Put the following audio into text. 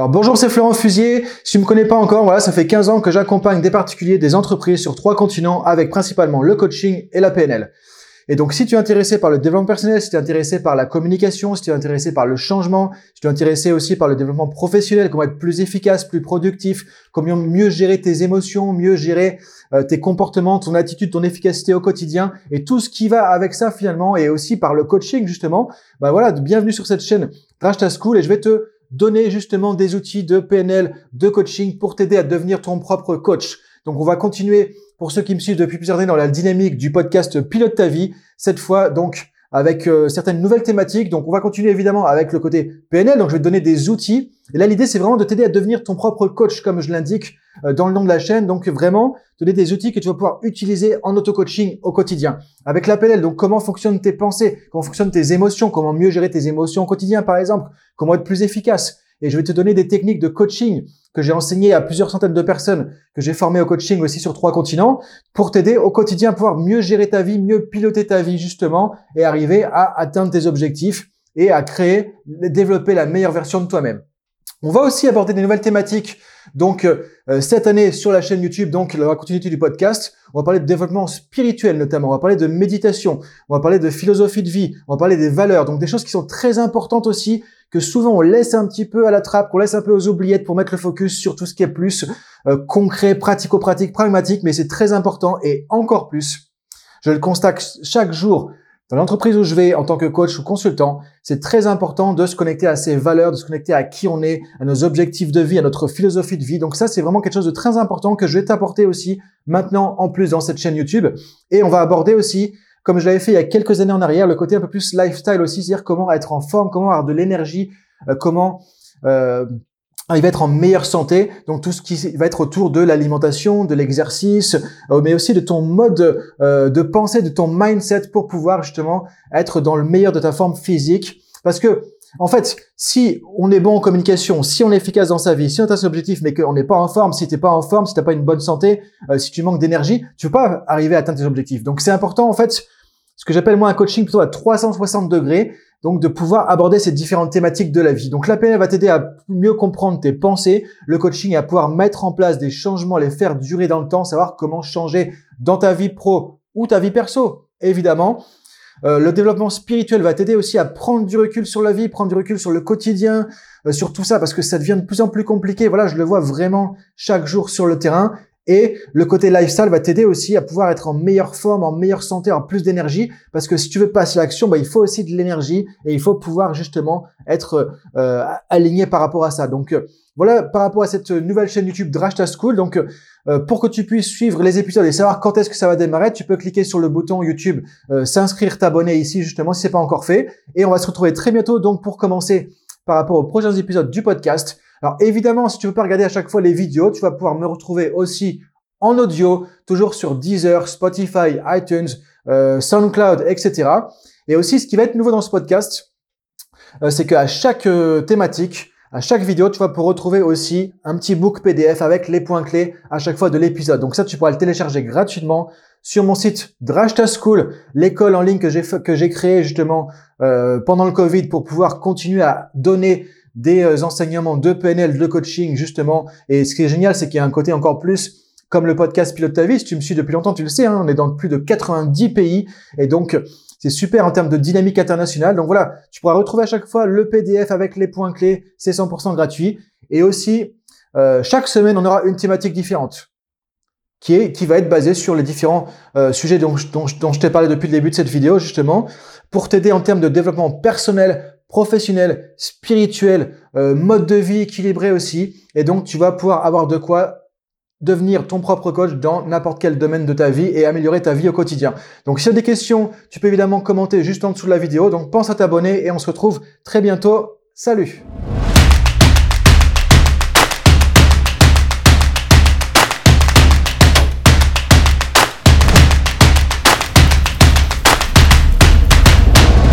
Alors bonjour, c'est Florent Fusier. Si tu me connais pas encore, voilà, ça fait 15 ans que j'accompagne des particuliers, des entreprises sur trois continents avec principalement le coaching et la PNL. Et donc, si tu es intéressé par le développement personnel, si tu es intéressé par la communication, si tu es intéressé par le changement, si tu es intéressé aussi par le développement professionnel, comment être plus efficace, plus productif, comment mieux gérer tes émotions, mieux gérer euh, tes comportements, ton attitude, ton efficacité au quotidien et tout ce qui va avec ça finalement et aussi par le coaching justement, ben voilà, bienvenue sur cette chaîne Crash School et je vais te donner justement des outils de PNL, de coaching pour t'aider à devenir ton propre coach. Donc on va continuer pour ceux qui me suivent depuis plusieurs années dans la dynamique du podcast Pilote ta vie. Cette fois donc avec euh, certaines nouvelles thématiques. Donc on va continuer évidemment avec le côté PNL. Donc je vais te donner des outils. Et là l'idée c'est vraiment de t'aider à devenir ton propre coach comme je l'indique euh, dans le nom de la chaîne. Donc vraiment donner des outils que tu vas pouvoir utiliser en auto-coaching au quotidien. Avec la PNL, donc comment fonctionnent tes pensées, comment fonctionnent tes émotions, comment mieux gérer tes émotions au quotidien par exemple, comment être plus efficace? Et je vais te donner des techniques de coaching que j'ai enseignées à plusieurs centaines de personnes, que j'ai formées au coaching aussi sur trois continents, pour t'aider au quotidien à pouvoir mieux gérer ta vie, mieux piloter ta vie justement, et arriver à atteindre tes objectifs et à créer, développer la meilleure version de toi-même. On va aussi aborder des nouvelles thématiques. Donc euh, cette année sur la chaîne YouTube, donc la continuité du podcast, on va parler de développement spirituel notamment, on va parler de méditation, on va parler de philosophie de vie, on va parler des valeurs, donc des choses qui sont très importantes aussi que souvent on laisse un petit peu à la trappe, qu'on laisse un peu aux oubliettes pour mettre le focus sur tout ce qui est plus euh, concret, pratico-pratique, pragmatique, mais c'est très important et encore plus, je le constate chaque jour dans l'entreprise où je vais en tant que coach ou consultant, c'est très important de se connecter à ses valeurs, de se connecter à qui on est, à nos objectifs de vie, à notre philosophie de vie. Donc ça, c'est vraiment quelque chose de très important que je vais t'apporter aussi maintenant en plus dans cette chaîne YouTube. Et on va aborder aussi comme je l'avais fait il y a quelques années en arrière, le côté un peu plus lifestyle aussi, c'est-à-dire comment être en forme, comment avoir de l'énergie, euh, comment euh, arriver à être en meilleure santé. Donc tout ce qui va être autour de l'alimentation, de l'exercice, euh, mais aussi de ton mode euh, de pensée, de ton mindset pour pouvoir justement être dans le meilleur de ta forme physique. Parce que en fait, si on est bon en communication, si on est efficace dans sa vie, si on a ses objectifs, mais qu'on n'est pas en forme, si t'es pas en forme, si t'as pas une bonne santé, euh, si tu manques d'énergie, tu peux pas arriver à atteindre tes objectifs. Donc c'est important en fait, ce que j'appelle moi un coaching plutôt à 360 degrés, donc de pouvoir aborder ces différentes thématiques de la vie. Donc la PNL va t'aider à mieux comprendre tes pensées, le coaching à pouvoir mettre en place des changements, les faire durer dans le temps, savoir comment changer dans ta vie pro ou ta vie perso, évidemment. Euh, le développement spirituel va t'aider aussi à prendre du recul sur la vie, prendre du recul sur le quotidien, euh, sur tout ça, parce que ça devient de plus en plus compliqué. Voilà, je le vois vraiment chaque jour sur le terrain. Et le côté lifestyle va t'aider aussi à pouvoir être en meilleure forme, en meilleure santé, en plus d'énergie, parce que si tu veux passer l'action, bah, il faut aussi de l'énergie et il faut pouvoir justement être euh, aligné par rapport à ça. Donc voilà par rapport à cette nouvelle chaîne YouTube Drashta School. Donc euh, pour que tu puisses suivre les épisodes et savoir quand est-ce que ça va démarrer, tu peux cliquer sur le bouton YouTube euh, s'inscrire, t'abonner ici justement si c'est pas encore fait. Et on va se retrouver très bientôt donc pour commencer par rapport aux prochains épisodes du podcast. Alors évidemment, si tu veux pas regarder à chaque fois les vidéos, tu vas pouvoir me retrouver aussi en audio, toujours sur Deezer, Spotify, iTunes, euh, SoundCloud, etc. Et aussi, ce qui va être nouveau dans ce podcast, c'est qu'à chaque thématique, à chaque vidéo, tu vas pouvoir retrouver aussi un petit book PDF avec les points clés à chaque fois de l'épisode. Donc ça, tu pourras le télécharger gratuitement sur mon site Drashta School, l'école en ligne que j'ai que j'ai créée justement euh, pendant le Covid pour pouvoir continuer à donner des euh, enseignements de PNL, de coaching justement. Et ce qui est génial, c'est qu'il y a un côté encore plus comme le podcast Pilote ta vie. Si tu me suis depuis longtemps, tu le sais, hein, on est dans plus de 90 pays et donc c'est super en termes de dynamique internationale. Donc voilà, tu pourras retrouver à chaque fois le PDF avec les points clés. C'est 100% gratuit. Et aussi, euh, chaque semaine, on aura une thématique différente qui, est, qui va être basée sur les différents euh, sujets dont, dont, dont je t'ai parlé depuis le début de cette vidéo, justement, pour t'aider en termes de développement personnel, professionnel, spirituel, euh, mode de vie équilibré aussi. Et donc, tu vas pouvoir avoir de quoi devenir ton propre coach dans n'importe quel domaine de ta vie et améliorer ta vie au quotidien. Donc si tu as des questions, tu peux évidemment commenter juste en dessous de la vidéo. Donc pense à t'abonner et on se retrouve très bientôt. Salut